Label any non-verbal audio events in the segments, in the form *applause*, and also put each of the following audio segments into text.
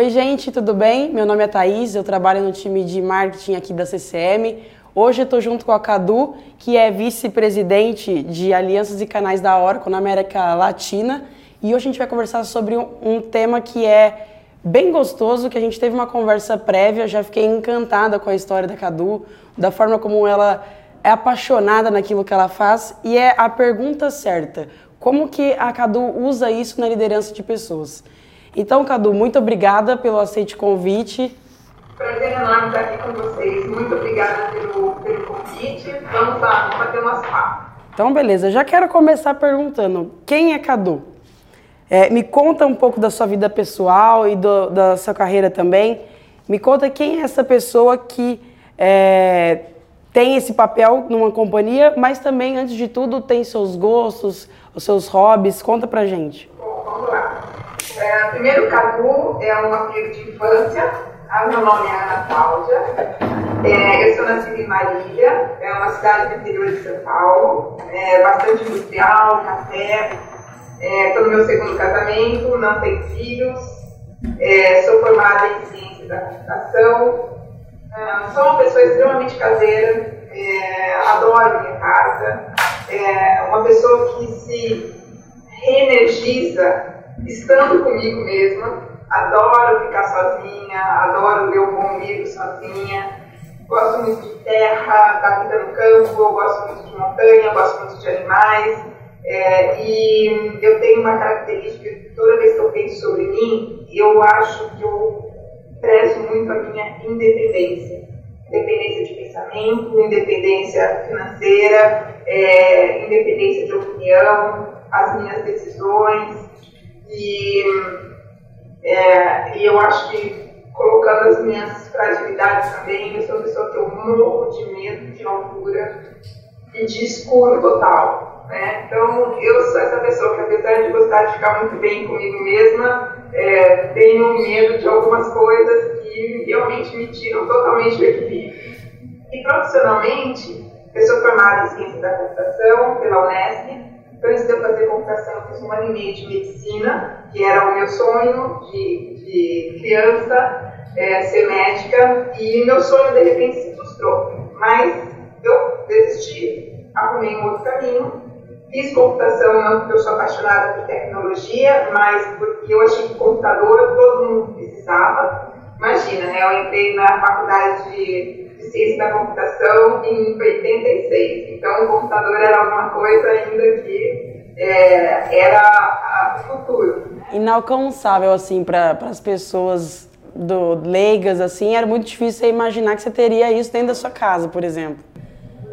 Oi, gente, tudo bem? Meu nome é Thaís, eu trabalho no time de marketing aqui da CCM. Hoje eu estou junto com a Cadu, que é vice-presidente de alianças e canais da Oracle na América Latina. E hoje a gente vai conversar sobre um, tema que é bem gostoso, que a gente teve uma conversa prévia, já fiquei encantada com a história da Cadu, da forma como ela é apaixonada naquilo que ela faz e é a pergunta certa. Como que a Cadu usa isso na liderança de pessoas? Então, Cadu, muito obrigada pelo aceite convite. Prazer enorme estar aqui com vocês. Muito obrigada pelo, pelo convite. Vamos lá, vamos bater umas papo. Então, beleza. Já quero começar perguntando: quem é Cadu? É, me conta um pouco da sua vida pessoal e do, da sua carreira também. Me conta quem é essa pessoa que é, tem esse papel numa companhia, mas também, antes de tudo, tem seus gostos, os seus hobbies. Conta pra gente. Bom, vamos lá. É, primeiro, Cadu é um amigo de infância. Ah, meu nome é Ana Cláudia. É, eu sou nascida em Marília, é uma cidade do interior de São Paulo, é bastante industrial, café. Estou é, no meu segundo casamento, não tenho filhos. É, sou formada em ciência da computação. É, sou uma pessoa extremamente caseira, é, adoro minha casa. Uma pessoa que se reenergiza estando comigo mesma. Adoro ficar sozinha, adoro ler um bom livro sozinha. Gosto muito de terra, da vida no campo, gosto muito de montanha, gosto muito de animais. É, e eu tenho uma característica que toda vez que eu penso sobre mim, eu acho que eu prezo muito a minha independência. Independência de pensamento, independência financeira, é, independência de opinião, as minhas decisões, e, é, e eu acho que colocando as minhas fragilidades também, eu sou uma pessoa que eu morro de medo de altura e de escuro total. Né? Então, eu sou essa pessoa que, apesar de gostar de ficar muito bem comigo mesma, é, tenho medo de algumas coisas que realmente me tiram totalmente do equilíbrio. E profissionalmente, eu sou formada em ciência da computação pela Unesp, então, antes de eu fazer computação, eu fiz um ano e meio de medicina, que era o meu sonho de, de criança, é, ser médica, e meu sonho de repente se frustrou. Mas eu desisti, arrumei um outro caminho, fiz computação não porque eu sou apaixonada por tecnologia, mas porque eu achei que computador todo mundo precisava. Imagina, né? Eu entrei na faculdade de de ciência da computação em 86. Então, o computador era alguma coisa ainda que é, era o futuro. Inalcançável, assim, para as pessoas do, leigas, assim, era muito difícil imaginar que você teria isso dentro da sua casa, por exemplo.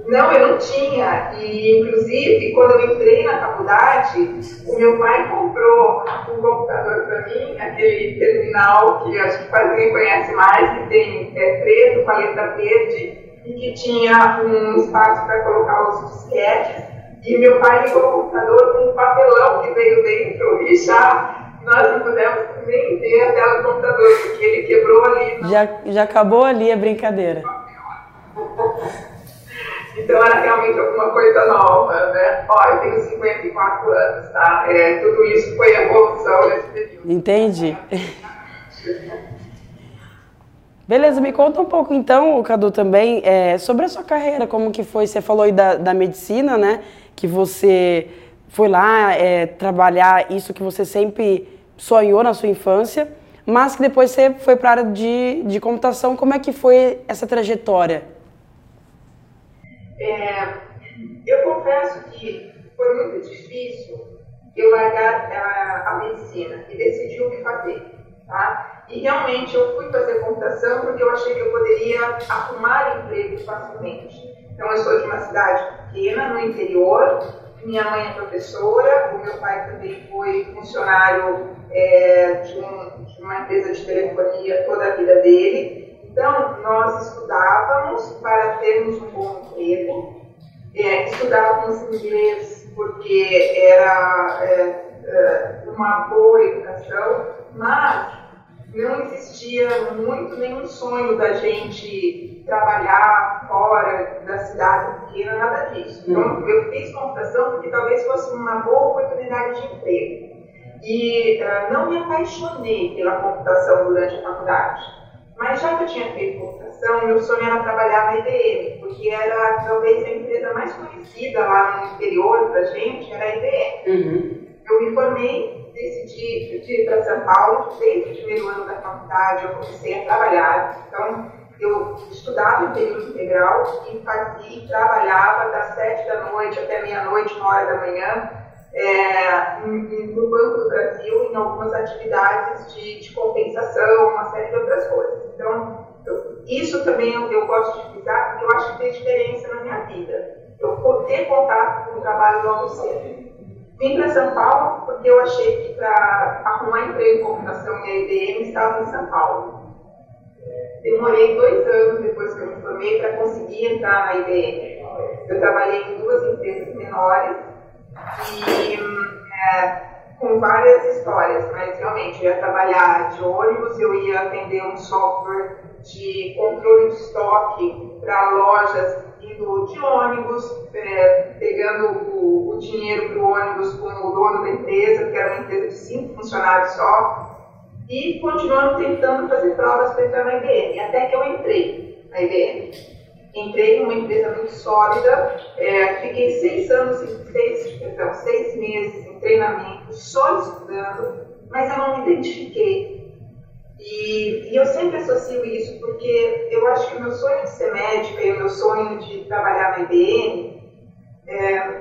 Não, eu não tinha. E, inclusive, quando eu entrei na faculdade, o meu pai comprou um computador para mim, aquele terminal que acho que quase ninguém conhece mais, que tem é, preto com a letra verde e que tinha um espaço para colocar os disquetes. E meu pai ligou o computador com um papelão que veio dentro e já nós não pudemos nem ver a tela do computador, porque ele quebrou ali. Já, já acabou ali a brincadeira. *laughs* Então era realmente alguma coisa nova, né? Ó, eu tenho 54 anos, tá? É, tudo isso foi evolução nesse período. Entendi. Beleza, me conta um pouco então, Cadu, também, é, sobre a sua carreira, como que foi, você falou aí da, da medicina, né, que você foi lá é, trabalhar isso que você sempre sonhou na sua infância, mas que depois você foi para a área de, de computação, como é que foi essa trajetória? É, eu confesso que foi muito difícil eu largar a, a, medicina e decidir o que fazer. Tá? E realmente eu fui fazer computação porque eu achei que eu poderia arrumar emprego facilmente. Então eu sou de uma cidade pequena, no interior, minha mãe é professora, o meu pai também foi funcionário é, de, um, de uma empresa de telefonia toda a vida dele. Então, nós estudávamos para termos um bom emprego, é, estudávamos inglês porque era é, é, uma boa educação, mas não existia muito nenhum sonho da gente trabalhar fora da cidade pequena, nada disso. Então, eu fiz computação porque talvez fosse uma boa oportunidade de emprego. e uh, não me apaixonei pela computação durante a faculdade. Mas já que eu tinha feito computação, meu sonho era trabalhar na IBM, porque era talvez a empresa mais conhecida lá no interior para gente, era a IBM. Uhum. Eu me formei, decidi ir para São Paulo, desde o primeiro ano da faculdade eu comecei a trabalhar. Então, eu estudava em período integral e fazia trabalhava das sete da noite até meia-noite, uma hora da manhã, é, no Banco do Brasil, em algumas atividades de, de, compensação, uma série de outras coisas. Então, eu, isso também eu, eu, gosto de frisar, porque eu acho que fez diferença na minha vida. Eu ter contato com o trabalho logo cedo. Vim para São Paulo porque eu achei que para arrumar emprego em computação e a IBM estava em São Paulo. Demorei dois anos depois que eu me formei para conseguir entrar na IBM. Eu trabalhei em duas empresas menores e é, com várias histórias, mas realmente eu ia trabalhar de ônibus, eu ia atender um software de controle de estoque para lojas indo de ônibus, é, pegando o, o dinheiro para o ônibus com o dono da empresa, que era uma empresa de cinco funcionários só, e continuando tentando fazer provas para entrar na IBM, até que eu entrei na IBM. Entrei em uma empresa muito sólida, é, fiquei seis anos, seis, perdão, seis meses em treinamento, só estudando, mas eu não me identifiquei. E, e, eu sempre associo isso porque eu acho que o meu sonho de ser médica e o meu sonho de trabalhar na IBM, é,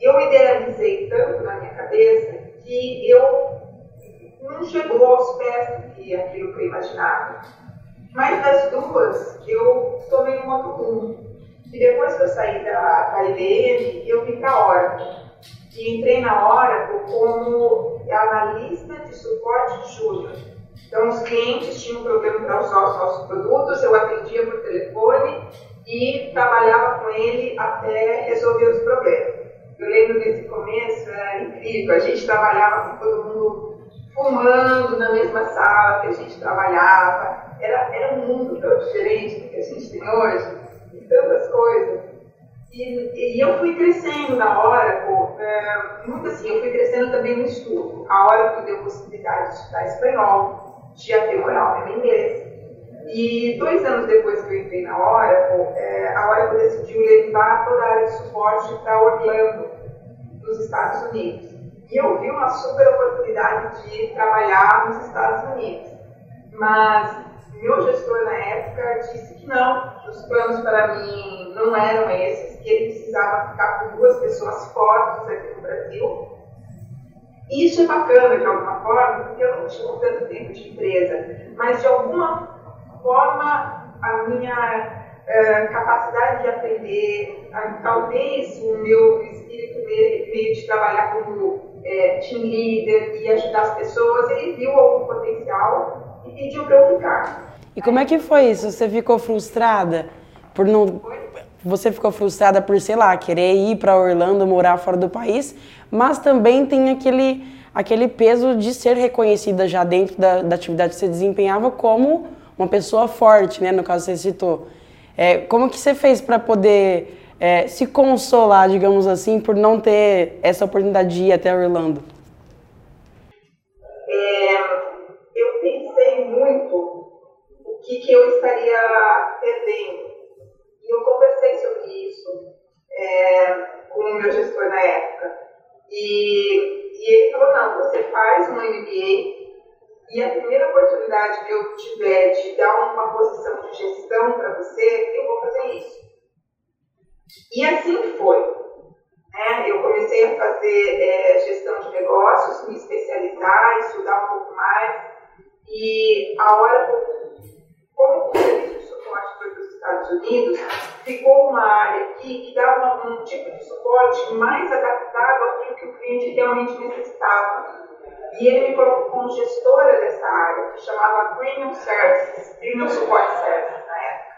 eu idealizei tanto na minha cabeça que eu não chegou aos pés do que aquilo que eu imaginava. Mas das duas, eu tomei um outro rumo. E depois que eu saí da, da IBM, eu vim para a Oracle. E entrei na Oracle como analista de suporte júnior. Então, os clientes tinham problema para usar os nossos produtos, eu atendia por telefone e trabalhava com ele até resolver os problemas. Eu lembro desse começo, era incrível, a gente trabalhava com todo mundo fumando na mesma sala que a gente trabalhava. Era, era um mundo tão diferente do que a gente tem hoje, e tantas coisas. E, e eu fui crescendo na Oracle, é, muito assim, eu fui crescendo também no estudo. A Oracle deu possibilidade de estudar espanhol, de o meu inglês. E dois anos depois que eu entrei na Oracle, é, a Oracle decidiu levar toda a área de suporte para Orlando, nos Estados Unidos. E eu vi uma super oportunidade de trabalhar nos Estados Unidos. Mas meu gestor na época disse que não, que os planos para mim não eram esses, que ele precisava ficar com duas pessoas fortes aqui no Brasil. E isso é bacana de alguma forma, porque eu não tinha tanto tempo de empresa, mas de alguma forma a minha uh, capacidade de aprender, uh, talvez o meu espírito meio de trabalhar como é, team leader e ajudar as pessoas, ele viu algum potencial e pediu para eu ficar. E como é que foi isso? Você ficou frustrada por não. Você ficou frustrada por, sei lá, querer ir para Orlando, morar fora do país, mas também tem aquele, aquele peso de ser reconhecida já dentro da, da atividade que você desempenhava como uma pessoa forte, né? No caso você citou. É, como que você fez para poder é, se consolar, digamos assim, por não ter essa oportunidade de ir até Orlando? Que, eu estaria perdendo. E eu conversei sobre isso é, com o meu gestor na época. E, e ele falou, não, você faz um MBA e a primeira oportunidade que eu tiver de dar uma posição de gestão para você, eu vou fazer isso. E assim foi. Né? Eu comecei a fazer é, gestão de negócios, me especializar, estudar um pouco mais. E a hora, como o suporte foi para os Estados Unidos, ficou uma área que dava um tipo de suporte mais adaptado àquilo que o cliente realmente necessitava. E ele me colocou como gestora dessa área, que chamava Premium Services, Premium Support Services na época.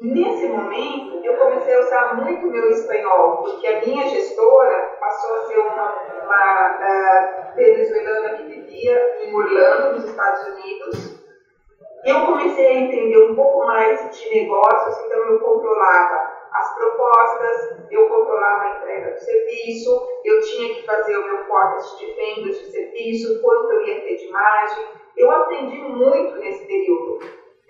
Nesse momento, eu comecei a usar muito meu espanhol, porque a minha gestora passou a ser uma, uma uh, venezuelana que vivia em Orlando, nos Estados Unidos. Eu comecei a entender um pouco mais de negócios, então eu controlava as as propostas, eu controlava a entrega do serviço, eu tinha que fazer o meu forecast de vendas de serviço, quanto eu ia ter de margem. Eu aprendi muito nesse período.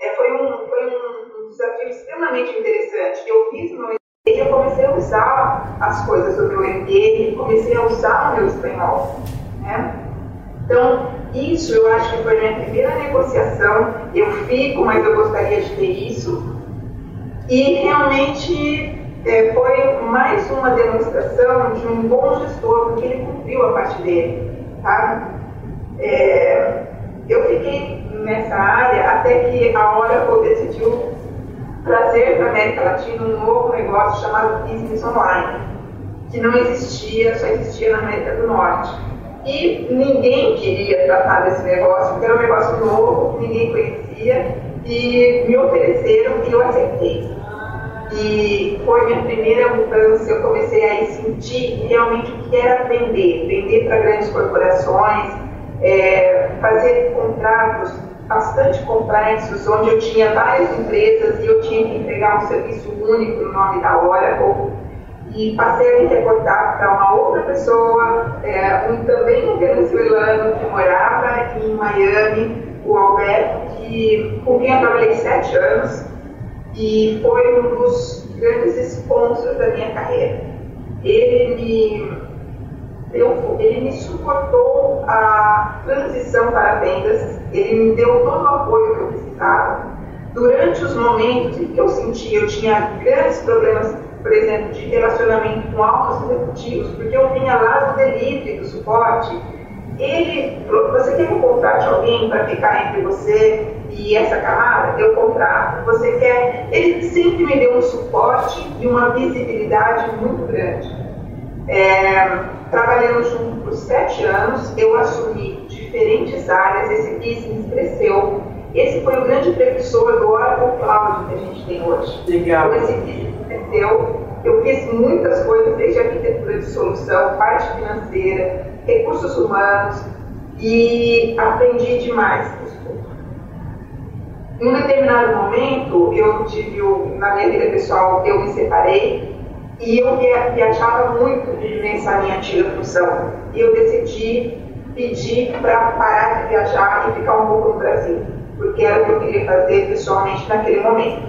É, foi, um, foi um, um desafio extremamente interessante. Eu fiz no MBA e eu comecei a usar as coisas do meu MBA, comecei a usar o meu espanhol. Né? Então, isso eu acho que foi minha primeira negociação. Eu fico, mas eu gostaria de ter isso. E realmente é, foi mais uma demonstração de um bom gestor, porque ele cumpriu a parte dele. Tá? É, eu fiquei nessa área até que a Oracle decidiu trazer para a América Latina um novo negócio chamado Business Online, que não existia, só existia na América do Norte. E ninguém queria tratar desse negócio, porque era um negócio novo, que ninguém conhecia, e me ofereceram e eu aceitei. E foi minha primeira mudança, eu comecei a sentir realmente o que era vender, vender para grandes corporações, é, fazer contratos bastante complexos, onde eu tinha várias empresas e eu tinha que entregar um serviço único no nome da Oracle. E passei a me reportar para uma outra pessoa, é, um, também um venezuelano que morava em Miami, o Alberto, que, com quem eu trabalhei sete anos e foi um dos grandes sponsors da minha carreira. Ele me, ele me suportou a transição para vendas, ele me deu todo o apoio que eu precisava. Durante os momentos em que eu sentia, eu tinha grandes problemas, por exemplo, de relacionamento com altos executivos, porque eu vinha lá do delivery, do suporte, ele, você quer que eu contrate alguém para ficar entre você e essa camada? Eu contrato. Você quer? Ele sempre me deu um suporte e uma visibilidade muito grande. É, trabalhando junto por sete anos, eu assumi diferentes áreas, esse business cresceu. Esse foi o grande precursor do Oracle Cloud que a gente tem hoje. Legal. Então, esse business cresceu. Eu fiz muitas coisas, desde arquitetura de solução, parte financeira, recursos humanos e aprendi demais. Em um determinado momento, eu tive, na minha vida pessoal, eu me separei e eu viajava muito nessa minha antiga função. E eu decidi pedir para parar de viajar e ficar um pouco no Brasil, porque era o que eu queria fazer pessoalmente naquele momento.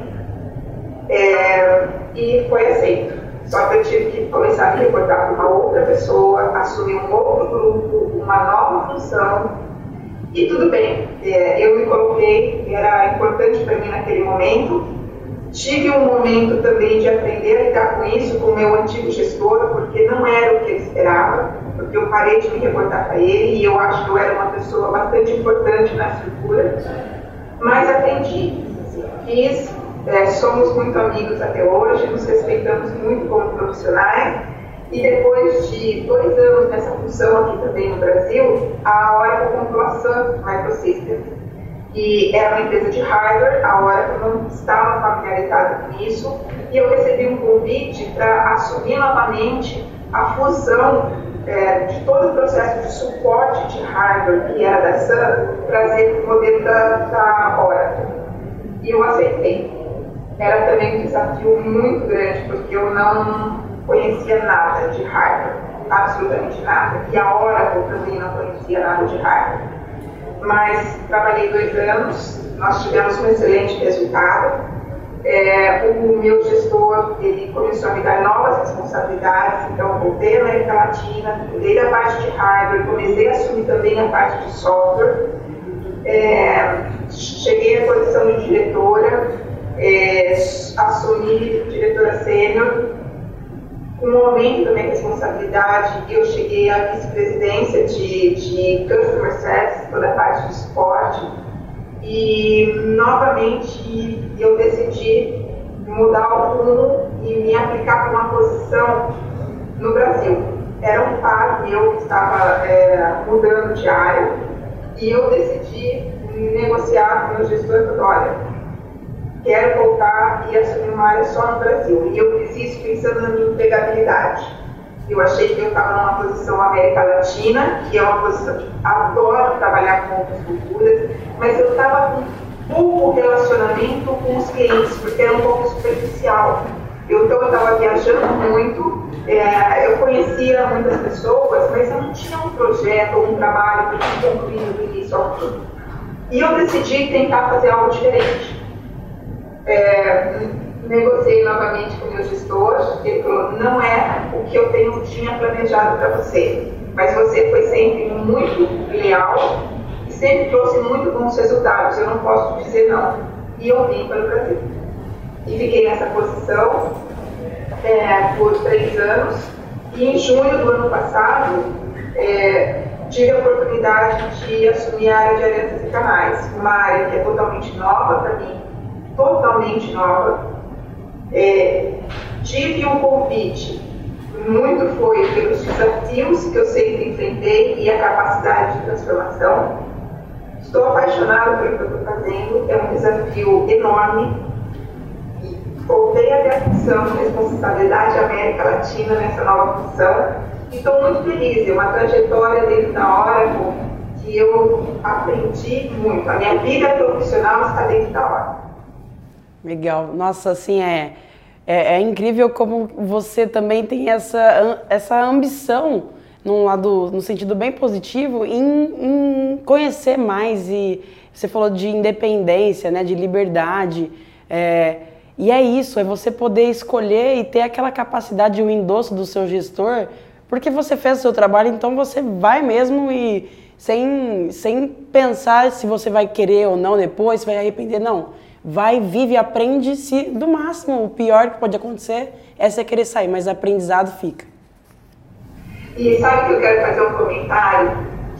É, e foi aceito. Só que eu tive que começar a me reportar para uma outra pessoa, assumir um outro grupo, uma nova função. E tudo bem, é, eu me coloquei, era importante para mim naquele momento. Tive um momento também de aprender a lidar com isso com o meu antigo gestor, porque não era o que ele esperava, porque eu parei de me reportar para ele e eu acho que eu era uma pessoa bastante importante na estrutura. Mas aprendi, fiz é, somos muito amigos até hoje, nos respeitamos muito como profissionais. E depois de dois anos nessa função aqui também no Brasil, a Oracle comprou a Sun Microsystems, que era uma empresa de hardware, a Oracle não estava familiarizada com isso, e eu recebi um convite para assumir novamente a fusão é, de todo o processo de suporte de hardware que era da Sun, trazer o modelo da, da Oracle. E eu aceitei era também um desafio muito grande, porque eu não conhecia nada de hardware, absolutamente nada. E a Oracle também não conhecia nada de hardware. Mas trabalhei dois anos, nós tivemos um excelente resultado. É, o meu gestor ele começou a me dar novas responsabilidades, então voltei à América Latina, cuidei da parte de hardware, comecei a assumir também a parte de software. É, cheguei à posição de diretora, é, assumi diretora sênior, com um aumento da minha responsabilidade, eu cheguei à vice-presidência de, de Customer Service, toda a parte de esporte, e novamente eu decidi mudar o rumo e me aplicar para uma posição no Brasil. Era um par que estava é, mudando de área e eu decidi negociar com o gestor e olha, quero voltar e assumir uma área só no Brasil. E eu fiz isso pensando na minha empregabilidade. Eu achei que eu estava numa posição América Latina, que é uma posição que adoro trabalhar com outras culturas, mas eu estava com pouco relacionamento com os clientes, porque era um pouco superficial. Eu, então eu estava viajando muito, é, eu conhecia muitas pessoas, mas eu não tinha um projeto ou um trabalho que tinha concluído do início ao fim. E eu decidi tentar fazer algo diferente. É, negociei novamente com o meu gestor, ele falou, não é o que eu tenho, tinha planejado para você, mas você foi sempre muito leal sempre trouxe muito bons resultados, eu não posso dizer não. E eu vim para o Brasil. E fiquei nessa posição é, por três anos, e em junho do ano passado, é, tive a oportunidade de assumir a área de alianças e canais, uma área que é totalmente nova para mim, totalmente nova, é, tive um convite, muito foi pelos desafios que eu sempre enfrentei e a capacidade de transformação. Estou apaixonada pelo que estou fazendo, é um desafio enorme. Voltei a a função de responsabilidade América Latina nessa nova função e estou muito feliz. É uma trajetória dentro da Oracle que eu aprendi muito. A minha vida profissional está dentro da Oracle. Legal. Nossa, assim, é, é, é, incrível como você também tem essa, essa ambição, num lado, no sentido bem positivo, em, em conhecer mais. E você falou de independência, né, de liberdade. É, e é isso, é você poder escolher e ter aquela capacidade, o endosso do seu gestor, porque você fez o seu trabalho, então você vai mesmo e sem, sem pensar se você vai querer ou não depois, se vai arrepender, não vai, vive, aprende se do máximo. O pior que pode acontecer é você querer sair, mas aprendizado fica. E sabe que eu quero fazer um comentário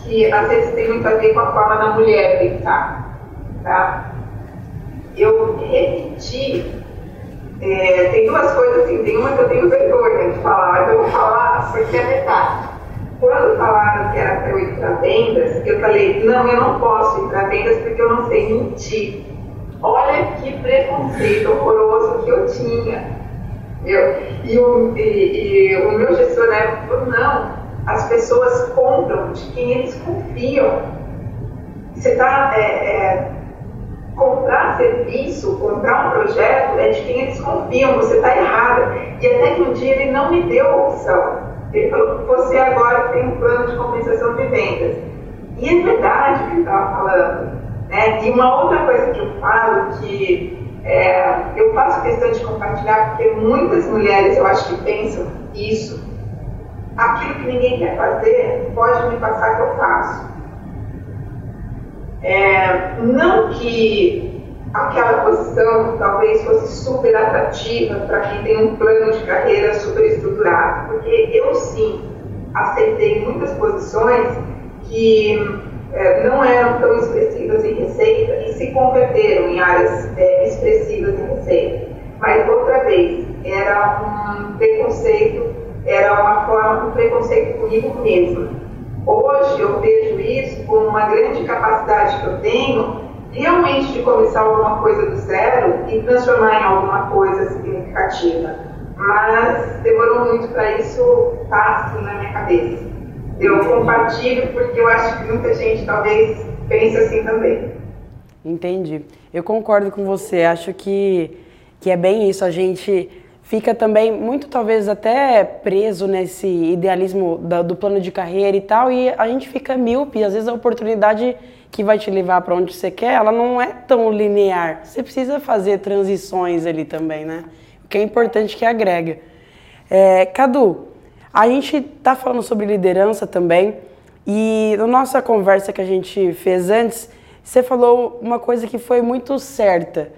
que às vezes tem muito a ver com a forma da mulher pensar, tá? Eu repeti, é, tem duas coisas assim, tem uma que eu tenho vergonha de falar, mas eu vou falar porque é verdade. Quando falaram que era para eu ir para vendas, eu falei, não, eu não posso ir para vendas porque eu não sei mentir. Olha que preconceito horroroso que eu tinha. Eu, e, o, e, e o meu gestor na época falou, não, as pessoas compram de quem eles confiam. Você está é, é, comprar serviço, comprar um projeto é de quem eles confiam, você está errada. E até que um dia ele não me deu a opção. Ele falou, você agora tem um plano de compensação de vendas. E é verdade o que ele estava falando. Né? E uma outra coisa que eu falo, que é, eu faço questão de compartilhar, porque muitas mulheres eu acho que pensam isso. Aquilo que ninguém quer fazer, pode me passar que eu faço. É, não que aquela posição talvez fosse super atrativa para quem tem um plano de carreira super estruturado, porque eu sim aceitei muitas posições que não eram tão expressivas em receita e se converteram em áreas é, expressivas em receita. Mas, outra vez, era um preconceito, era uma forma de preconceito comigo mesma. Hoje eu vejo isso como uma grande capacidade que eu tenho realmente de começar alguma coisa do zero e transformar em alguma coisa significativa. Mas demorou muito para isso assim na minha cabeça eu compartilho porque eu acho que muita gente talvez pense assim também. Entendi. Eu concordo com você. Acho que, que é bem isso. A gente fica também muito, talvez, até preso nesse idealismo do, do plano de carreira e tal, e a gente fica míope. Às vezes a oportunidade que vai te levar para onde você quer, ela não é tão linear. Você precisa fazer transições ali também, né? O que é importante que agrega. É, Cadu, a gente está falando sobre liderança também e na nossa conversa que a gente fez antes, você falou uma coisa que foi muito certa.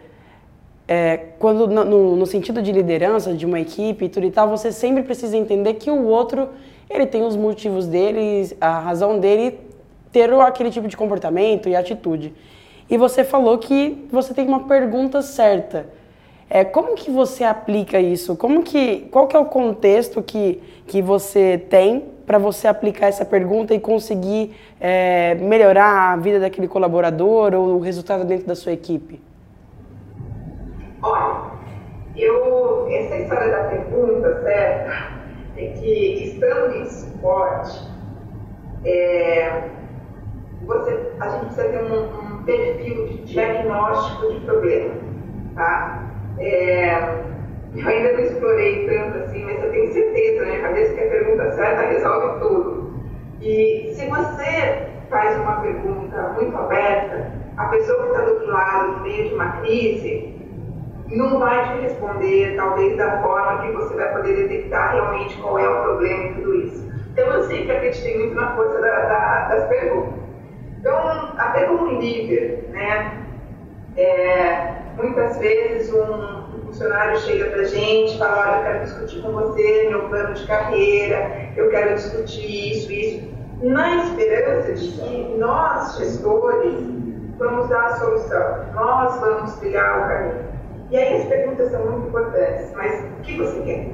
É, quando no, no, sentido de liderança de uma equipe e tudo e tal, você sempre precisa entender que o outro ele tem os motivos dele, a razão dele ter aquele tipo de comportamento e atitude. E você falou que você tem uma pergunta certa. É, como que você aplica isso? Como que, qual que é o contexto que, que você tem para você aplicar essa pergunta e conseguir é, melhorar a vida daquele colaborador ou o resultado dentro da sua equipe? Olha, eu, essa história da pergunta, certo, é que estando em suporte, é, você, a gente precisa ter um, um perfil de diagnóstico de problema, tá? É, Eu ainda não explorei tanto assim, mas eu tenho certeza na minha cabeça que a pergunta certa resolve tudo. E se você faz uma pergunta muito aberta, a pessoa que está do outro lado, no meio de uma crise, não vai te responder, talvez, da forma que você vai poder detectar realmente qual é o problema e tudo isso. Então, eu sempre acreditei muito na força da, da, das perguntas. Então, até como líder, né, é, muitas vezes um, funcionário chega para a gente e fala, olha, eu quero discutir com você meu plano de carreira, eu quero discutir isso, isso, na esperança de que nós, gestores, vamos dar a solução, nós vamos trilhar o caminho. E aí as perguntas são muito importantes, mas o que você quer?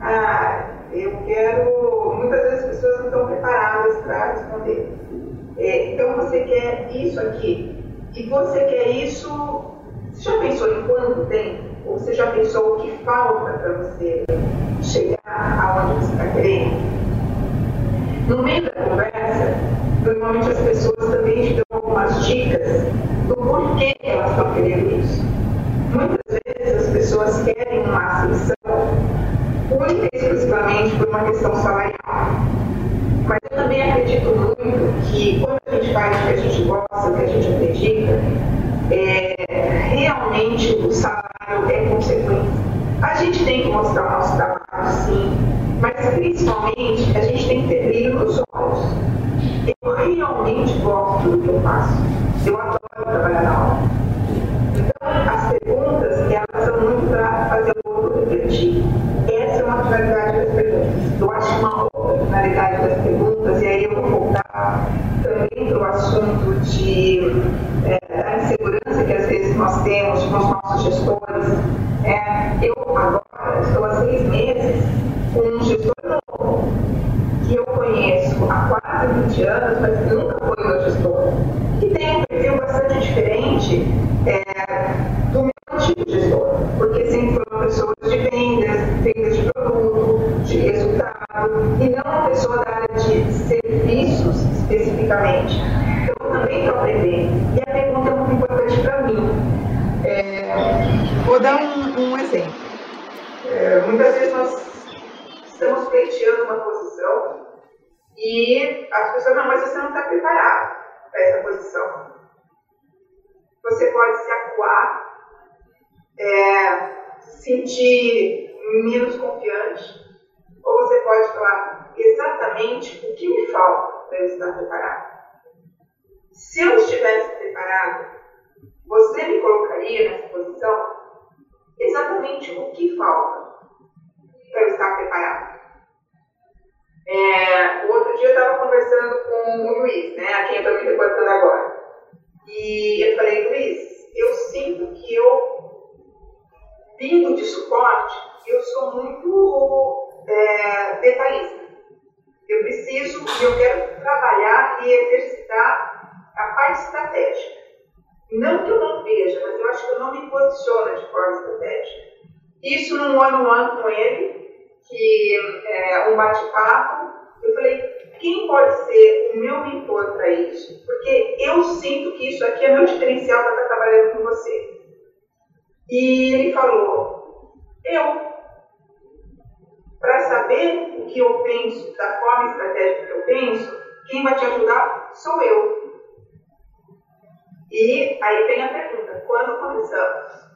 Ah, eu quero. Muitas vezes as pessoas não estão preparadas para responder. É, então você quer isso aqui, e você quer isso você já pensou em quanto tempo? Ou você já pensou o que falta para você chegar aonde você está querendo? No meio da conversa, normalmente as pessoas também te dão algumas dicas do porquê elas estão querendo isso. Muitas vezes as pessoas querem uma ascensão única e exclusivamente por uma questão salarial. Mas eu também acredito muito que quando a gente faz o que a gente gosta, o que a gente acredita, é, realmente o salário é consequência. A gente tem que mostrar o nosso trabalho, sim, mas principalmente a gente tem que ter brilho nos olhos. Eu realmente gosto do que eu faço. Eu adoro trabalhar na aula. Então, as perguntas, elas são muito para fazer o outro refletir. É uma finalidade das perguntas. Eu acho uma outra finalidade das perguntas, e aí eu vou voltar Não que eu não veja, mas eu acho que eu não me posiciono de forma estratégica. Isso num ano on ano com ele, que é um bate-papo. Eu falei, quem pode ser o meu mentor para isso? Porque eu sinto que isso aqui é meu diferencial para estar trabalhando com você. E ele falou, eu. Para saber o que eu penso, da forma estratégica que eu penso, quem vai te ajudar sou eu. E aí vem a pergunta, quando começamos?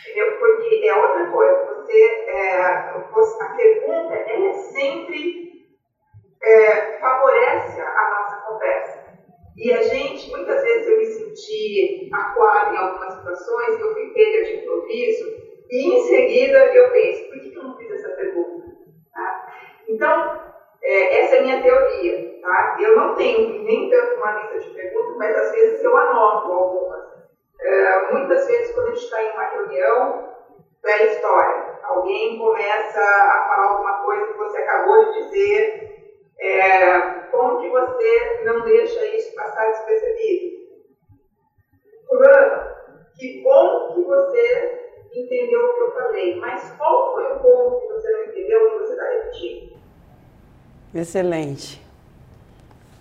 Entendeu? Porque é outra coisa, você, é, você a pergunta ela é sempre é, favorece a nossa conversa. E a gente, muitas vezes eu me senti acuada em algumas situações, eu fui pega de improviso, e em seguida eu penso, por que eu não fiz essa pergunta? Tá? Então, é, essa é a minha teoria. Tá? Eu não tenho nem tanto uma lista de perguntas, mas às vezes eu anoto algumas. É, muitas vezes, quando a gente está em uma reunião, da história, alguém começa a falar alguma coisa que você acabou de dizer, é, como que você não deixa isso passar despercebido? Fulano, que bom que você entendeu o que eu falei, mas qual foi o ponto que você não entendeu que você está repetindo? Excelente.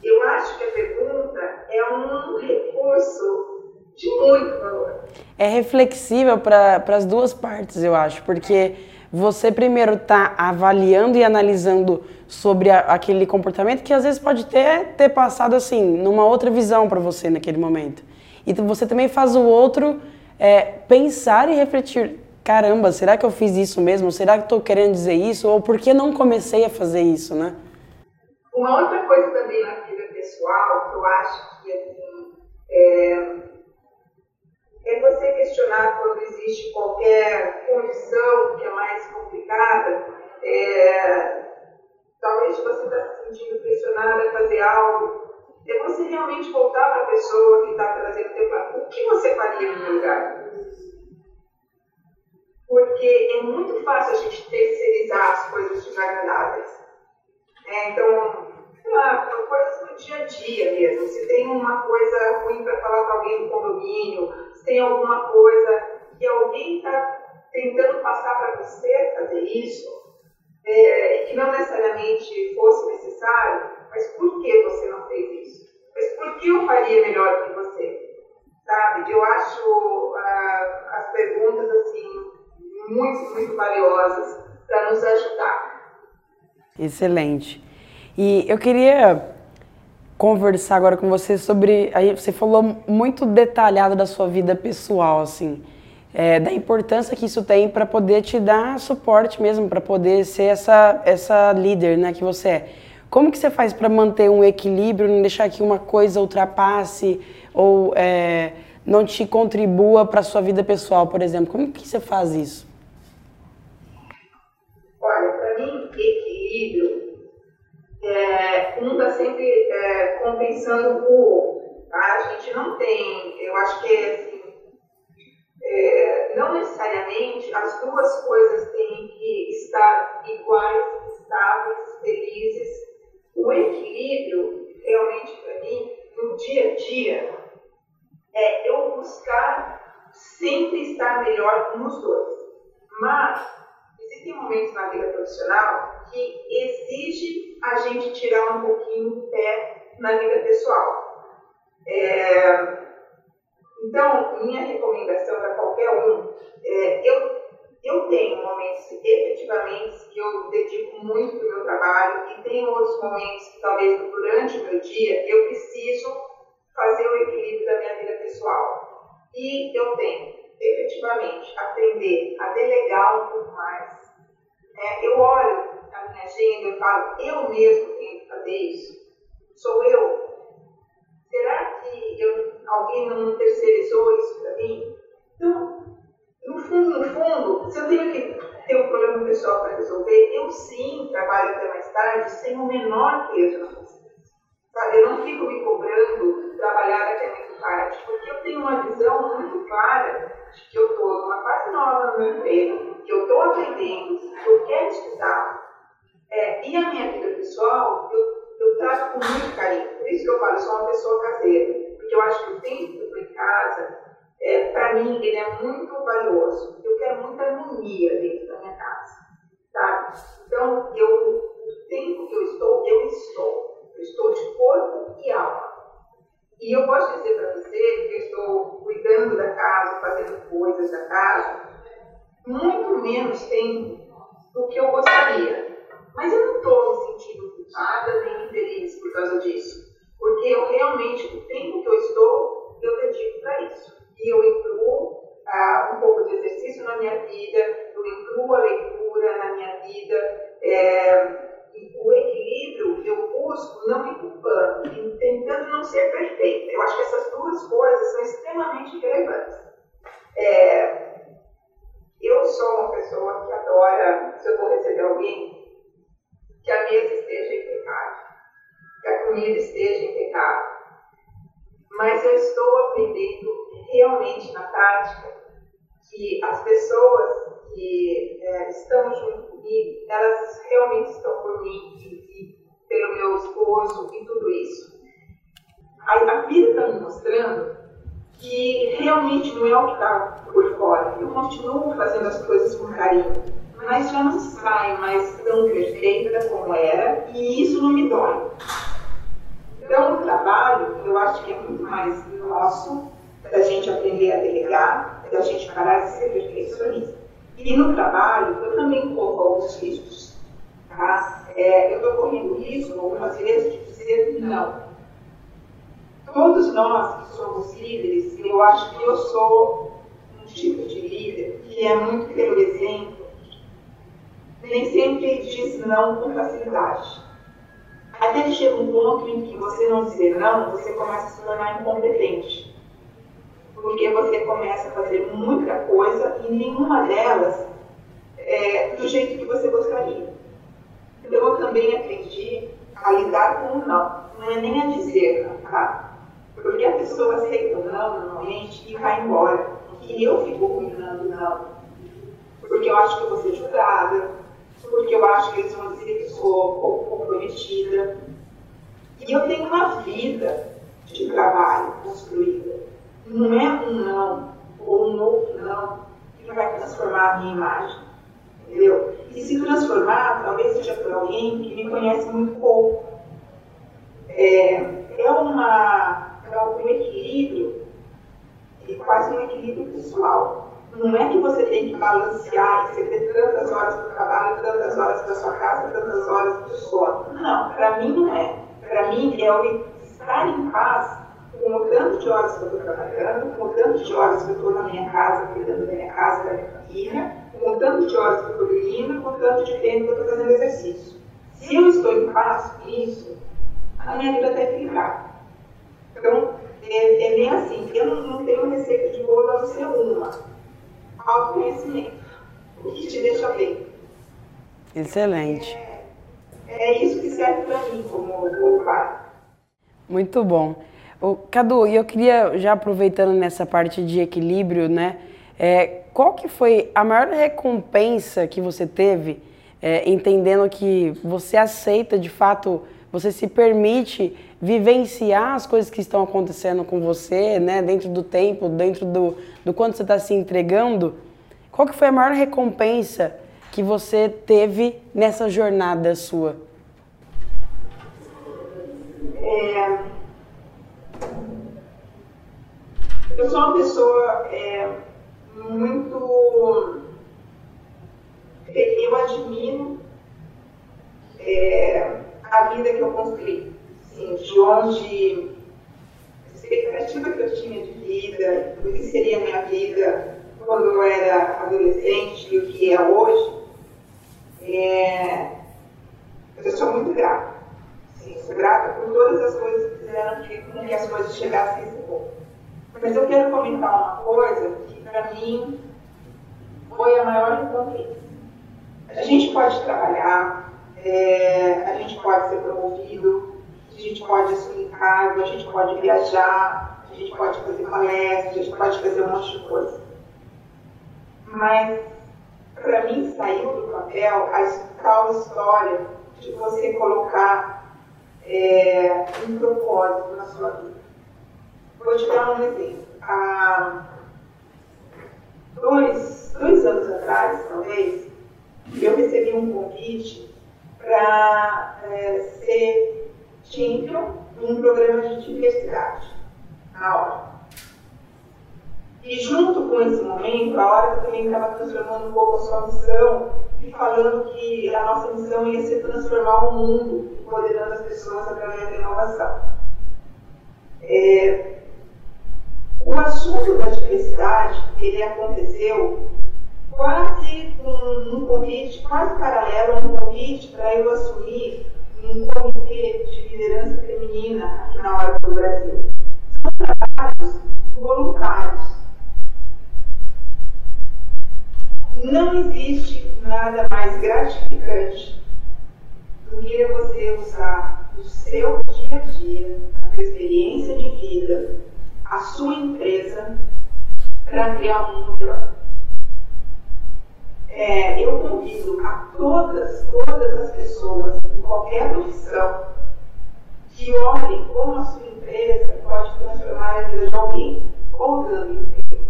Eu acho que a pergunta é um recurso de muito valor. É reflexível para as duas partes, eu acho, porque você primeiro está avaliando e analisando sobre a, aquele comportamento que às vezes pode ter, ter passado assim, numa outra visão para você naquele momento. E você também faz o outro é, pensar e refletir: caramba, será que eu fiz isso mesmo? Será que estou querendo dizer isso? Ou por que não comecei a fazer isso, né? Uma outra coisa também na vida pessoal que eu acho que assim, é, é você questionar quando existe qualquer condição que é mais complicada. É, talvez você está se sentindo pressionada a fazer algo. É você realmente voltar para a pessoa que está trazendo teu O que você faria no lugar? Porque é muito fácil a gente terceirizar as coisas desagradáveis. É, então, lá, coisas do dia a dia mesmo. Se tem uma coisa ruim para falar com alguém no condomínio, se tem alguma coisa que alguém está tentando passar para você fazer isso, é, que não necessariamente fosse necessário, mas por que você não fez isso? Mas por que eu faria melhor que você? Sabe? Eu acho ah, as perguntas assim muito, muito valiosas para nos ajudar. Excelente. E eu queria conversar agora com você sobre. Aí você falou muito detalhado da sua vida pessoal, assim, é, da importância que isso tem para poder te dar suporte mesmo, para poder ser essa, essa líder né, que você é. Como que você faz para manter um equilíbrio, não deixar que uma coisa ultrapasse ou é, não te contribua para a sua vida pessoal, por exemplo? Como que você faz isso? Compensando o. Tá? A gente não tem, eu acho que é assim, é, não necessariamente as duas coisas têm que estar iguais, estáveis, felizes. O equilíbrio, realmente para mim, no dia a dia, é eu buscar sempre estar melhor nos dois. Mas existem momentos na vida profissional que exige a gente tirar um pouquinho o pé na vida pessoal. É, então, minha recomendação para qualquer um, é, eu, eu tenho momentos efetivamente que eu dedico muito para o meu trabalho e tem outros momentos que talvez durante o meu dia eu preciso fazer o equilíbrio da minha vida pessoal. E eu tenho efetivamente aprender a delegar um pouco mais é, eu olho a minha agenda e falo, eu mesmo tenho que fazer isso? Sou eu? Será que eu, alguém não terceirizou isso para mim? Então, no fundo, no fundo, se eu tenho que ter um problema pessoal para resolver, eu sim trabalho até mais tarde sem o menor peso na consciência. Eu não fico me cobrando trabalhar até muito tarde, porque eu tenho uma visão muito clara de que eu estou numa fase nova no meu emprego, que eu estou aprendendo, que eu quero estudar. É, e a minha vida pessoal, eu, eu trato com muito carinho. Por isso que eu falo, eu sou uma pessoa caseira. Porque eu acho que o tempo que eu estou em casa, é, para mim, ele é muito valioso. Eu quero muita harmonia dentro da minha casa. Tá? Então, eu, o tempo que eu estou, eu estou. Eu estou de corpo e alma. E eu posso dizer para você que eu estou cuidando da casa, fazendo coisas da casa, muito menos tempo do que eu gostaria. Mas eu não estou me sentindo culpada nem infeliz por causa disso. Porque eu realmente, o tempo que eu estou, eu dedico para isso. E eu incluo ah, um pouco de exercício na minha vida, eu incluo a leitura na minha vida. É, o equilíbrio eu busco não me culpando, tentando não ser perfeita. Eu acho que essas duas coisas são extremamente relevantes. É, eu sou uma pessoa que adora, se eu vou receber alguém, que a mesa esteja impecável, que a comida esteja impecável. Mas eu estou aprendendo realmente na prática que as pessoas que é, estão junto comigo, elas realmente estão por mim e, pelo meu esposo e tudo isso. A, a vida está me mostrando que realmente não é o que está por fora. Eu continuo fazendo as coisas com carinho, mas já não sai mais tão perfeita como era e isso não me dói. Então, o trabalho, eu acho que é muito mais nosso, da gente aprender a delegar, da gente parar de ser perfeccionista. E no trabalho, eu também corro alguns riscos. Tá? É, eu estou correndo risco, algumas vezes, de dizer não. Todos nós que somos líderes, eu acho que eu sou um tipo de líder que é muito pelo exemplo, nem sempre diz não com facilidade. Até que chega um ponto em que você não dizer não, você começa a se tornar incompetente porque você começa a fazer muita coisa e nenhuma delas é do jeito que você gostaria. Então eu também aprendi a lidar com o não. Não é nem a dizer tá? Porque a pessoa aceita o não normalmente e vai embora. E eu fico ruminando não. Porque eu acho que eu vou ser julgada, porque eu acho que que sou pouco comprometida. E eu tenho uma vida de trabalho construída não é um não ou um outro não que vai transformar a minha imagem. Entendeu? E se transformar, talvez seja por alguém que me conhece muito pouco. É, é, uma, é um equilíbrio, e quase um equilíbrio pessoal. Não é que você tem que balancear e você ter tantas horas para o trabalho, tantas horas para sua casa, tantas horas para o sono. Não, para mim não é. Para mim é o estar em paz com o tanto de horas que eu estou trabalhando, com o tanto de horas que eu estou na minha casa, cuidando da minha casa, da minha família, com o tanto de horas que eu estou dormindo, com o tanto de tempo que eu estou fazendo exercício. Se eu estou em paz com isso, a minha vida está equilibrada. Então, é, é bem assim, eu não, não tenho receita de bolo não ser uma. Autoconhecimento. O que te deixa bem. Excelente. É, é isso que serve para mim como, como pai. Muito bom. O Cadu, e eu queria, já aproveitando nessa parte de equilíbrio, né? É, qual que foi a maior recompensa que você teve, é, entendendo que você aceita de fato, você se permite vivenciar as coisas que estão acontecendo com você, né? Dentro do tempo, dentro do, do quanto você está se entregando. Qual que foi a maior recompensa que você teve nessa jornada sua? É eu sou uma pessoa é, muito. Eu admiro é, a vida que eu construí, assim, de onde a expectativa que eu tinha de vida, do que seria a minha vida quando eu era adolescente e o que é hoje, é, eu sou muito grata. Assim, sou grata por todas as coisas que fizeram com que as coisas chegassem a esse ponto. Mas eu quero comentar uma coisa que para mim foi a maior recompensa. A gente pode trabalhar, é, a gente pode ser promovido, a gente pode assumir cargo, a gente pode viajar, a gente pode fazer palestra, a gente pode fazer um monte de coisa. Mas, para mim, saiu do papel a tal história de você colocar é, um propósito na sua vida. Vou te dar um exemplo. Há dois, dois anos atrás, talvez, eu recebi um convite para é, ser champion num programa de diversidade na hora. E junto com esse momento, a hora também estava transformando um pouco a sua missão e falando que a nossa missão ia ser transformar o mundo, empoderando as pessoas através da inovação. É, o assunto da diversidade, ele aconteceu quase um, um convite, quase paralelo a um convite para eu assumir um comitê de liderança feminina aqui na hora do Brasil. São trabalhos voluntários. Não existe nada mais gratificante do que você usar o seu dia a dia, a sua experiência de vida, a sua empresa para criar um mundo melhor. É, eu convido a todas, todas as pessoas, em qualquer profissão, que olhem como a sua empresa pode transformar a vida de alguém, ou dando emprego,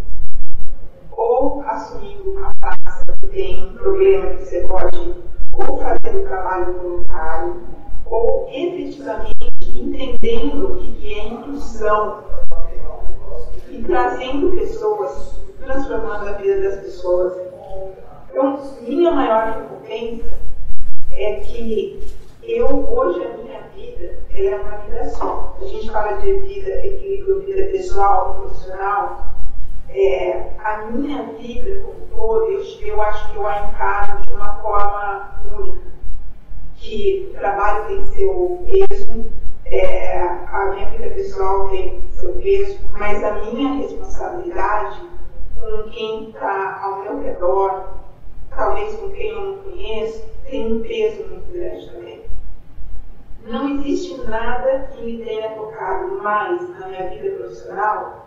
ou assumindo uma praça que tem um problema que você pode, ou fazendo trabalho voluntário, ou efetivamente entendendo o que é inclusão e trazendo pessoas, transformando a vida das pessoas. Então, minha maior recompensa é que eu, hoje, a minha vida é uma vida só. A gente fala de vida, equilíbrio, vida pessoal, profissional. É, a minha vida como todo, eu, eu acho que eu a encaro de uma forma única. Que o trabalho tem seu peso, é, a minha vida pessoal tem seu peso, mas a minha responsabilidade com quem está ao meu redor, talvez com quem eu não conheço, tem um peso muito grande também. Não existe nada que me tenha tocado mais na minha vida profissional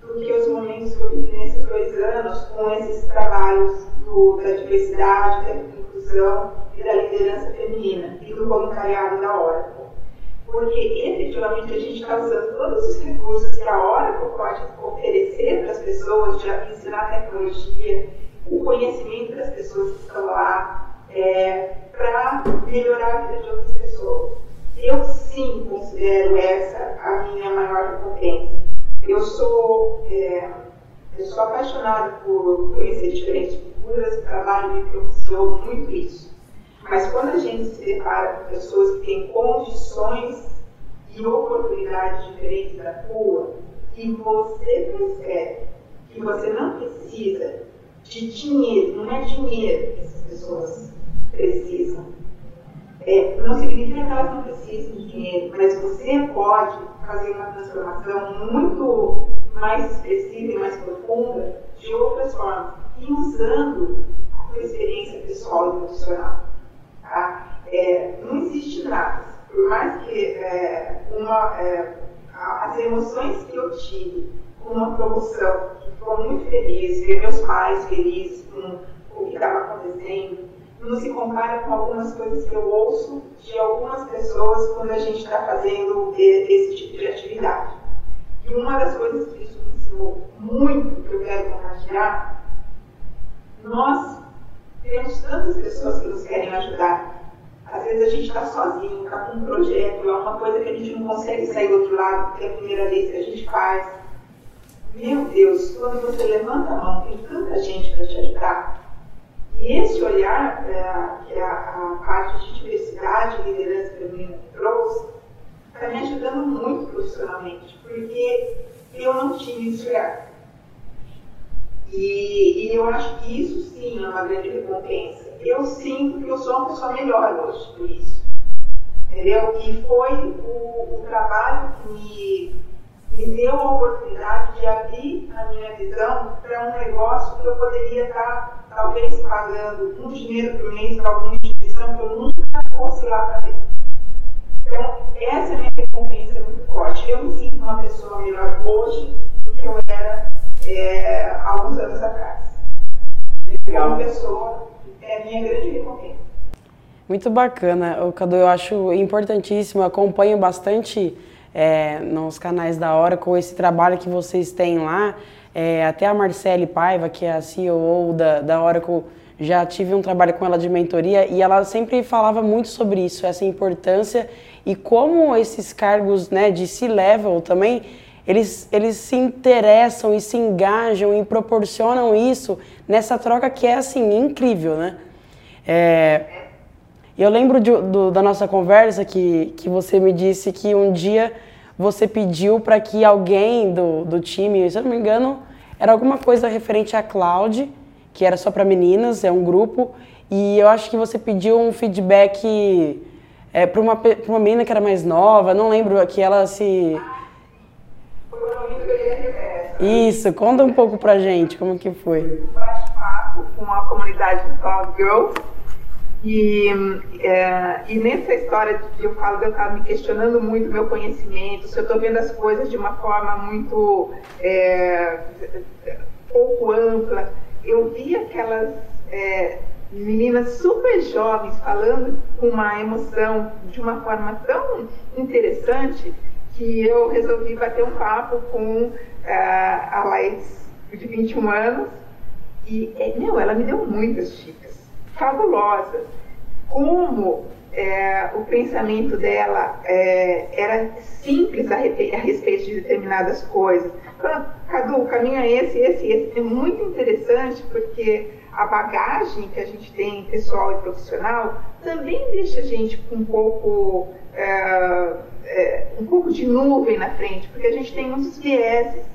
do que os momentos que eu vivi nesses dois anos com esses trabalhos do, da diversidade, da inclusão e da liderança feminina e do voluntariado da Oracle. Porque efetivamente a gente está usando todos os recursos que a Oracle pode oferecer para as pessoas, de ensinar tecnologia, o conhecimento das pessoas que estão lá, é, para melhorar a vida de outras pessoas. Eu sim considero essa a minha maior recompensa. Eu sou, é, eu sou apaixonada por conhecer diferentes culturas, trabalho me propiciou muito isso. Mas quando a gente se depara com pessoas que têm condições e oportunidades diferentes da tua, e você percebe que você não precisa de dinheiro, não é dinheiro que essas pessoas precisam. É, não significa que elas não precisem de dinheiro, mas você pode fazer uma transformação muito mais expressiva e mais profunda de outras formas, e usando a sua experiência pessoal e profissional. Tá? É, não existe nada, por mais que é, uma, é, as emoções que eu tive uma promoção, foi muito feliz, ver meus pais felizes com o que estava acontecendo, não se compara com algumas coisas que eu ouço de algumas pessoas quando a gente está fazendo esse tipo de atividade. E uma das coisas que isso me ensinou muito, que eu quero compartilhar, nós temos tantas pessoas que nos querem ajudar. Às vezes a gente está sozinho, está com um projeto, é uma coisa que a gente não consegue sair do outro lado, porque é a primeira vez que a gente faz. Meu Deus, quando você levanta a mão, tem tanta gente para te ajudar. E esse olhar, é, que é a, a parte de diversidade e liderança feminina trouxe, está me ajudando muito profissionalmente, porque eu não tinha esse olhar. E, e, eu acho que isso sim é uma grande recompensa. Eu sinto que eu sou uma pessoa melhor hoje por isso. Entendeu? E foi o, o trabalho que me, me deu a oportunidade de abrir a minha visão para um negócio que eu poderia estar talvez pagando um dinheiro por mês para alguma instituição que eu nunca fosse lá para ver. Então, essa é a minha recompensa muito forte. Eu me sinto uma pessoa melhor hoje do que eu era é, alguns anos atrás. Legal. Uma pessoa é a minha grande recompensa. Muito bacana, o Cadu, eu acho importantíssimo, eu acompanho bastante é, nos canais da Hora com esse trabalho que vocês têm lá. É, até a Marcele Paiva, que é a CEO da, da Oracle, já tive um trabalho com ela de mentoria e ela sempre falava muito sobre isso, essa importância e como esses cargos né, de C-level também, eles, eles se interessam e se engajam e proporcionam isso nessa troca que é assim incrível, né? É, eu lembro de, do, da nossa conversa que, que você me disse que um dia você pediu para que alguém do, do time, se eu não me engano, era alguma coisa referente à cloud, que era só para meninas, é um grupo, e eu acho que você pediu um feedback é, para uma, uma menina que era mais nova, não lembro, que ela se... Isso, conta um pouco pra gente, como que foi. Bate-papo com a comunidade de Cloud Girls, e, é, e nessa história de eu falo de eu estar me questionando muito meu conhecimento, se eu estou vendo as coisas de uma forma muito é, pouco ampla, eu vi aquelas é, meninas super jovens falando com uma emoção de uma forma tão interessante que eu resolvi bater um papo com é, a Laís de 21 anos. E, é, meu, ela me deu muitas dicas fabulosas. como é, o pensamento dela é, era simples a, a, respeito de determinadas coisas. Cadu, o caminho é esse, esse, esse. É muito interessante porque a bagagem que a gente tem pessoal e profissional também deixa a gente com um pouco, é, é, um pouco de nuvem na frente, porque a gente tem muitos vieses.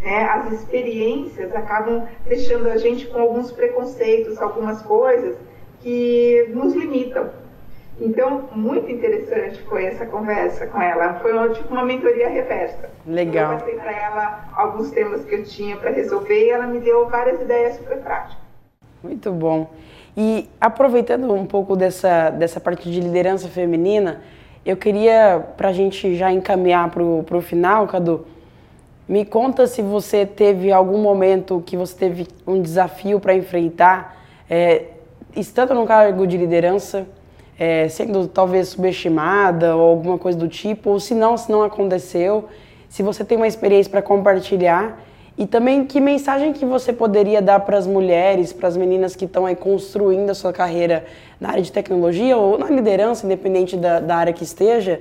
Né? As experiências acabam deixando a gente com alguns preconceitos, algumas coisas que nos limitam. Então, muito interessante foi essa conversa com ela. Foi uma, tipo uma mentoria reversa. Legal. Eu passei para ela alguns temas que eu tinha para resolver e ela me deu várias ideias super práticas. Muito bom. E aproveitando um pouco dessa, dessa parte de liderança feminina, eu queria, para a gente já encaminhar para o final, Cadu, me conta se você teve algum momento que você teve um desafio para enfrentar, é, estando no cargo de liderança, é, sendo talvez subestimada ou alguma coisa do tipo, ou se não, se não aconteceu, se você tem uma experiência para compartilhar e também que mensagem que você poderia dar para as mulheres, para as meninas que estão aí construindo a sua carreira na área de tecnologia ou na liderança, independente da, da área que esteja,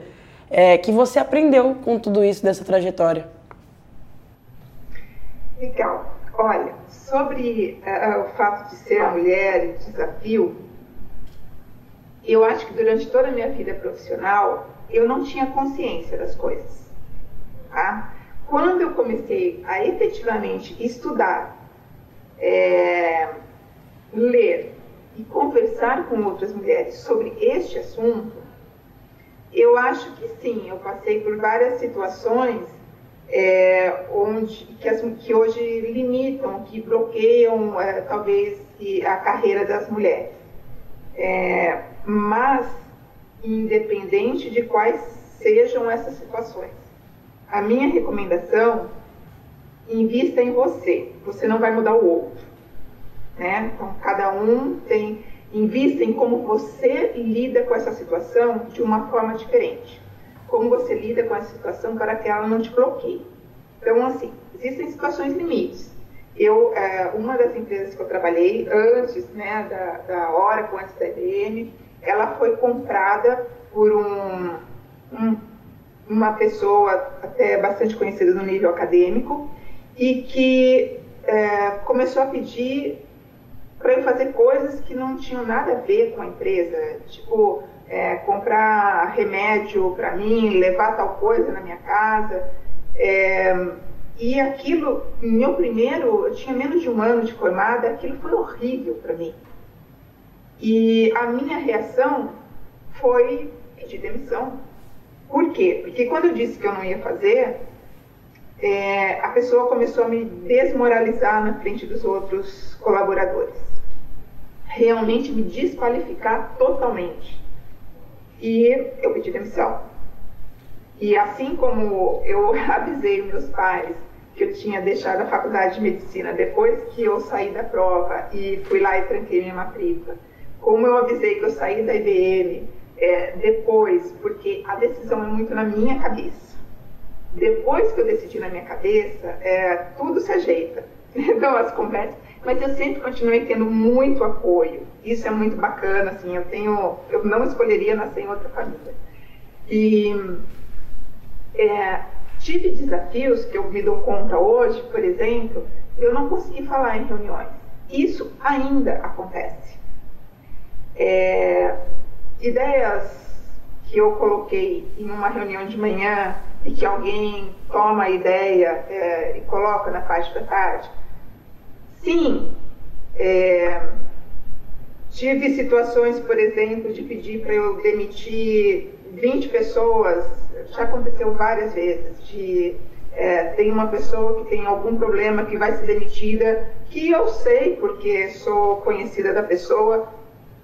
é, que você aprendeu com tudo isso dessa trajetória? Legal. Olha, sobre uh, o fato de ser mulher e desafio, eu acho que durante toda a minha vida profissional eu não tinha consciência das coisas. Tá? Quando eu comecei a efetivamente estudar, é, ler e conversar com outras mulheres sobre este assunto, eu acho que sim, eu passei por várias situações é, onde, que, as, que, hoje limitam, que bloqueiam é, talvez a carreira das mulheres. É, mas independente de quais sejam essas situações. A minha recomendação, invista em você. Você não vai mudar o outro. Né? Então, cada um tem. Invista em como você lida com essa situação de uma forma diferente. Como você lida com essa situação para que ela não te bloqueie. Então, assim, existem situações limites. Eu, é, uma das empresas que eu trabalhei antes né, da, da Oracle, antes da ela foi comprada por um, um, uma pessoa até bastante conhecida no nível acadêmico e que é, começou a pedir para eu fazer coisas que não tinham nada a ver com a empresa, tipo é, comprar remédio para mim, levar tal coisa na minha casa. É, e aquilo, meu primeiro, eu tinha menos de um ano de formada, aquilo foi horrível para mim. E a minha reação foi pedir demissão. Por quê? Porque quando eu disse que eu não ia fazer, é, a pessoa começou a me desmoralizar na frente dos outros colaboradores. Realmente me desqualificar totalmente. E eu pedi demissão. E assim como eu *laughs* avisei meus pais que eu tinha deixado a faculdade de medicina depois que eu saí da prova e fui lá e tranquei minha matrícula, como eu avisei que eu saí da IBM é, depois, porque a decisão é muito na minha cabeça. Depois que eu decidi na minha cabeça, é, tudo se ajeita. *laughs* Então, as conversas. Mas eu sempre continuei tendo muito apoio. Isso é muito bacana, assim. Eu tenho, eu não escolheria nascer em outra família. E é, tive desafios que eu me dou conta hoje, por exemplo, eu não consegui falar em reuniões. Isso ainda acontece é, ideias que eu coloquei em uma reunião de manhã e que alguém toma a ideia é, e coloca na parte da tarde. Sim, é, tive situações, por exemplo, de pedir para eu demitir 20 pessoas, já aconteceu várias vezes, de é, tem uma pessoa que tem algum problema que vai ser demitida, que eu sei porque sou conhecida da pessoa,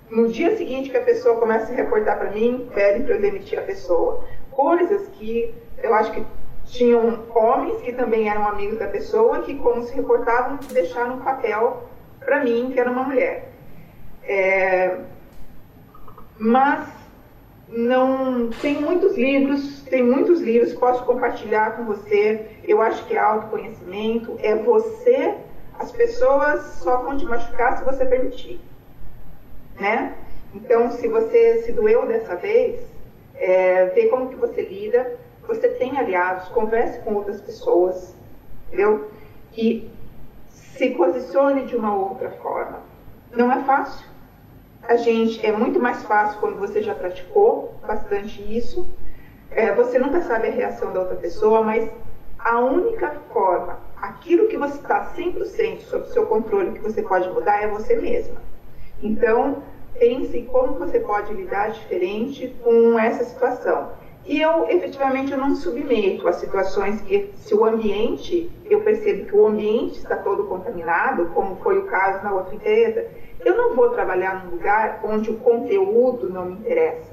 no dia seguinte que a pessoa começa a reportar para mim, pedem para eu demitir a pessoa. Coisas que eu acho que tinham homens que também eram amigos da pessoa, que como se reportavam, deixaram um papel para mim, que era uma mulher. É, mas não tem muitos livros, tem muitos livros, posso compartilhar com você. Eu acho que é autoconhecimento, é você, as pessoas só vão te machucar se você permitir né? Então, se você se doeu dessa vez, é, vê como que você lida, você tem aliados, converse com outras pessoas, entendeu? E se posicione de uma outra forma. Não é fácil. A gente é muito mais fácil quando você já praticou bastante isso. É, você nunca sabe a reação da outra pessoa, mas a única forma, aquilo que você está 100% sob seu controle, que você pode mudar, é você mesma. Então, pense como você pode lidar diferente com essa situação. E eu, efetivamente, eu não me submeto a situações que, se o ambiente, eu percebo que o ambiente está todo contaminado, como foi o caso na outra empresa, eu não vou trabalhar num lugar onde o conteúdo não me interessa.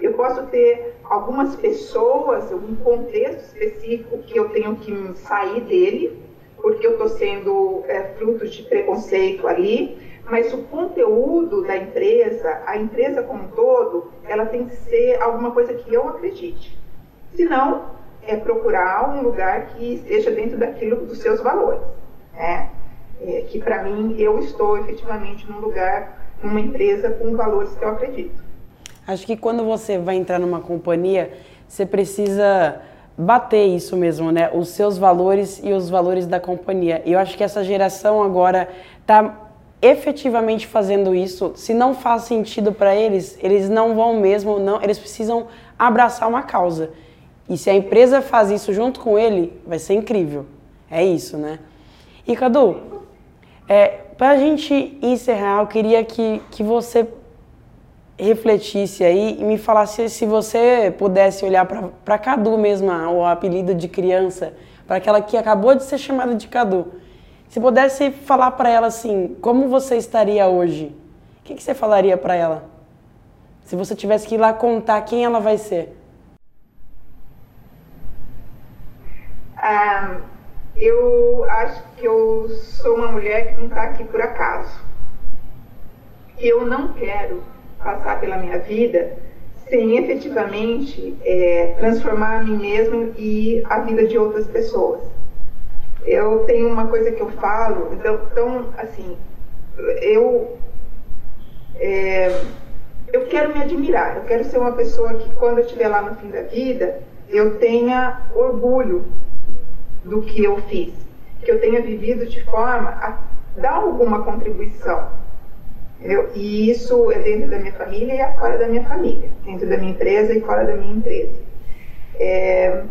Eu posso ter algumas pessoas, um contexto específico que eu tenho que sair dele, porque eu estou sendo é, fruto de preconceito ali, mas o conteúdo da empresa, a empresa como um todo, ela tem que ser alguma coisa que eu acredite. Se não, é procurar um lugar que esteja dentro daquilo dos seus valores. Né? É, que para mim, eu estou efetivamente num lugar, numa empresa com valores que eu acredito. Acho que quando você vai entrar numa companhia, você precisa bater isso mesmo, né? Os seus valores e os valores da companhia. Eu acho que essa geração agora está efetivamente fazendo isso. Se não faz sentido para eles, eles não vão mesmo, não. Eles precisam abraçar uma causa. E se a empresa faz isso junto com ele, vai ser incrível. É isso, né? E Cadu, é, para a gente encerrar, eu queria que, que você refletisse aí e me falasse se você pudesse olhar para Cadu mesmo, o apelido de criança, para aquela que acabou de ser chamada de Cadu. Se pudesse falar para ela assim, como você estaria hoje? O que, que você falaria para ela? Se você tivesse que ir lá contar quem ela vai ser? Ah, eu acho que eu sou uma mulher que não está aqui por acaso. Eu não quero passar pela minha vida sem efetivamente é, transformar a mim mesmo e a vida de outras pessoas. Eu tenho uma coisa que eu falo, então, então assim, eu é, eu quero me admirar, eu quero ser uma pessoa que quando eu estiver lá no fim da vida, eu tenha orgulho do que eu fiz, que eu tenha vivido de forma a dar alguma contribuição Entendeu? E isso é dentro da minha família e fora da minha família, dentro da minha empresa e fora da minha empresa. É...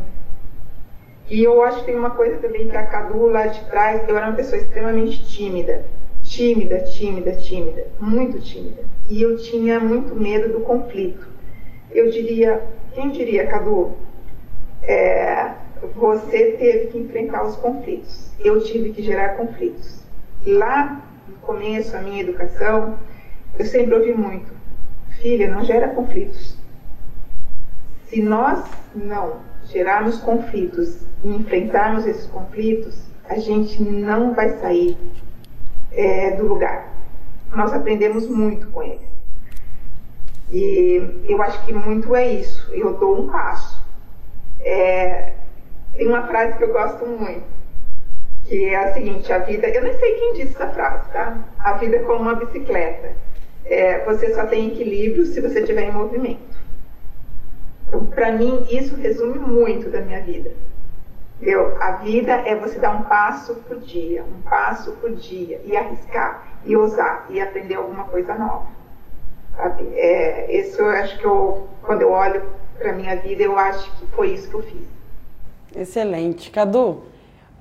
E eu acho que tem uma coisa também que a Cadu lá de trás, eu era uma pessoa extremamente tímida, tímida, tímida, tímida, muito tímida. E eu tinha muito medo do conflito. Eu diria, quem diria, Cadu, é, você teve que enfrentar os conflitos. Eu tive que gerar conflitos. Lá começo a minha educação, eu sempre ouvi muito: filha, não gera conflitos. Se nós não gerarmos conflitos e enfrentarmos esses conflitos, a gente não vai sair é, do lugar. Nós aprendemos muito com eles. E eu acho que muito é isso. Eu dou um passo. É, tem uma frase que eu gosto muito que é a seguinte: a vida, eu nem sei quem disse essa frase, tá? A vida é como uma bicicleta. É, você só tem equilíbrio se você estiver em movimento. Então, para mim, isso resume muito da minha vida. Eu, a vida é você dar um passo por dia, um passo por dia, e arriscar, e ousar, e aprender alguma coisa nova. Sabe? É, isso eu acho que eu, quando eu olho para minha vida, eu acho que foi isso que eu fiz. Excelente. Cadu,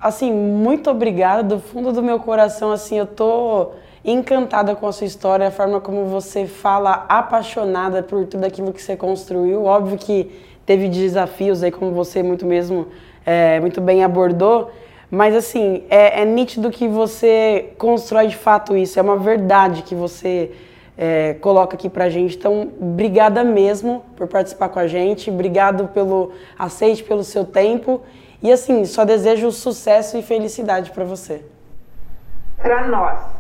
assim, muito obrigada do fundo do meu coração, assim, eu tô encantada com a sua história, a forma como você fala, apaixonada por tudo aquilo que você construiu. Óbvio que teve desafios aí, como você muito mesmo, é, muito bem abordou, mas assim, é, é, nítido que você constrói de fato isso, é uma verdade que você é, coloca aqui pra gente. Então, obrigada mesmo por participar com a gente, obrigado pelo aceite, pelo seu tempo e assim, só desejo sucesso e felicidade para você. Para nós,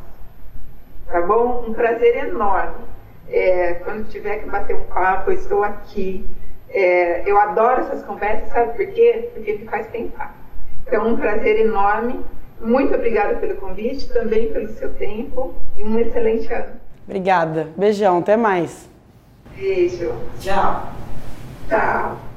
tá bom? Um prazer enorme. É, quando tiver que bater um papo, eu estou aqui. É, eu adoro essas conversas, sabe por quê? Porque me faz pensar. Então, um prazer enorme. Muito obrigada pelo convite, também pelo seu tempo e um excelente ano. Obrigada. Beijão, até mais. Beijo. Tchau. Tchau.